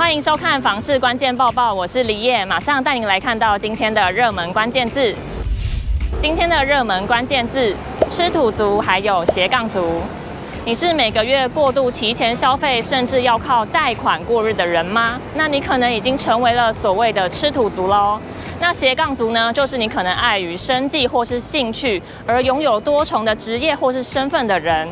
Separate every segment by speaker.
Speaker 1: 欢迎收看房市关键报报，我是李叶，马上带您来看到今天的热门关键字。今天的热门关键字：吃土族，还有斜杠族。你是每个月过度提前消费，甚至要靠贷款过日的人吗？那你可能已经成为了所谓的吃土族喽。那斜杠族呢？就是你可能碍于生计或是兴趣，而拥有多重的职业或是身份的人。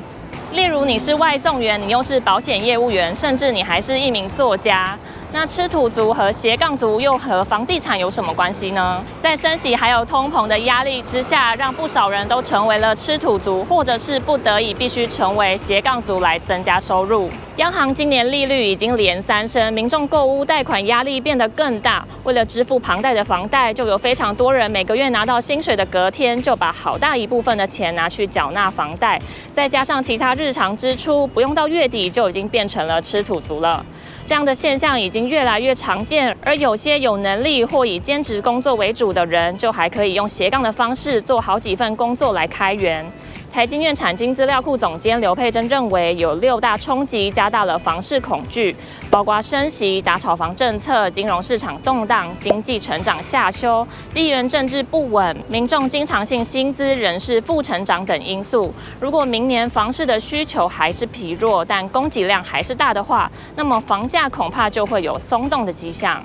Speaker 1: 例如，你是外送员，你又是保险业务员，甚至你还是一名作家。那吃土族和斜杠族又和房地产有什么关系呢？在升息还有通膨的压力之下，让不少人都成为了吃土族，或者是不得已必须成为斜杠族来增加收入。央行今年利率已经连三升，民众购屋贷款压力变得更大。为了支付庞大的房贷，就有非常多人每个月拿到薪水的隔天，就把好大一部分的钱拿去缴纳房贷，再加上其他日常支出，不用到月底就已经变成了吃土族了。这样的现象已经越来越常见，而有些有能力或以兼职工作为主的人，就还可以用斜杠的方式做好几份工作来开源。台经院产经资料库总监刘佩珍认为，有六大冲击加大了房市恐惧，包括升息、打炒房政策、金融市场动荡、经济成长下修、地缘政治不稳、民众经常性薪资、人事负成长等因素。如果明年房市的需求还是疲弱，但供给量还是大的话，那么房价恐怕就会有松动的迹象。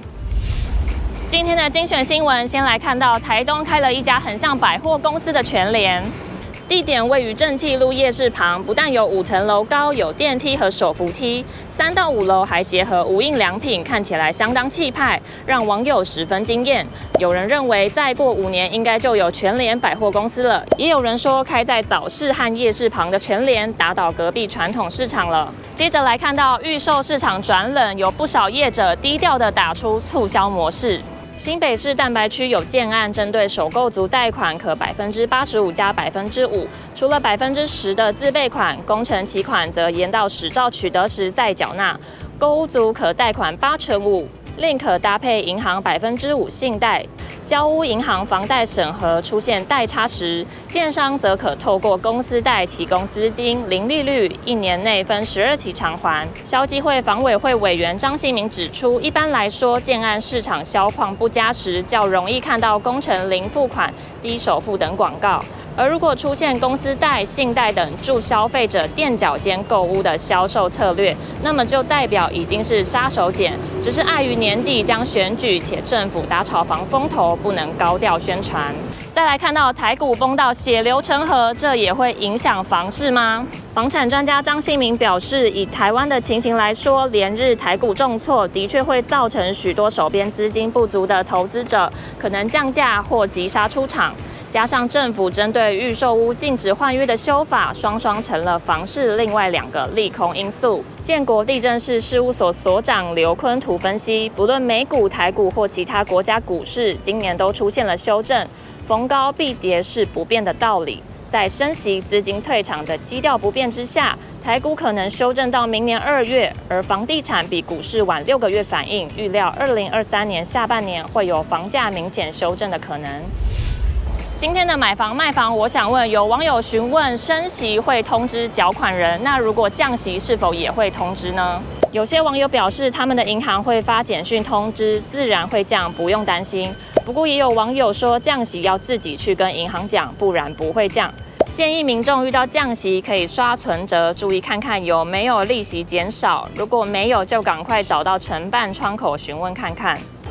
Speaker 1: 今天的精选新闻，先来看到台东开了一家很像百货公司的全联。地点位于正气路夜市旁，不但有五层楼高，有电梯和手扶梯，三到五楼还结合无印良品，看起来相当气派，让网友十分惊艳。有人认为再过五年应该就有全联百货公司了，也有人说开在早市和夜市旁的全联打倒隔壁传统市场了。接着来看到预售市场转冷，有不少业者低调地打出促销模式。新北市蛋白区有建案，针对首购族贷款可百分之八十五加百分之五，除了百分之十的自备款，工程期款则延到始照取得时再缴纳。购屋族可贷款八成五。另可搭配银行百分之五信贷，交屋银行房贷审核出现代差时，建商则可透过公司贷提供资金，零利率，一年内分十二期偿还。消基会房委会委员张新明指出，一般来说，建案市场销况不佳时，较容易看到工程零付款、低首付等广告。而如果出现公司贷、信贷等助消费者垫脚尖购物的销售策略，那么就代表已经是杀手锏，只是碍于年底将选举且政府打炒房风头，不能高调宣传。再来看到台股崩到血流成河，这也会影响房市吗？房产专家张信明表示，以台湾的情形来说，连日台股重挫，的确会造成许多手边资金不足的投资者可能降价或急杀出场。加上政府针对预售屋禁止换约的修法，双双成了房市另外两个利空因素。建国地政士事务所所长刘坤图分析，不论美股、台股或其他国家股市，今年都出现了修正，逢高必跌是不变的道理。在升息、资金退场的基调不变之下，台股可能修正到明年二月，而房地产比股市晚六个月反应，预料二零二三年下半年会有房价明显修正的可能。今天的买房卖房，我想问有网友询问，升息会通知缴款人，那如果降息是否也会通知呢？有些网友表示，他们的银行会发简讯通知，自然会降，不用担心。不过也有网友说，降息要自己去跟银行讲，不然不会降。建议民众遇到降息可以刷存折，注意看看有没有利息减少，如果没有，就赶快找到承办窗口询问看看。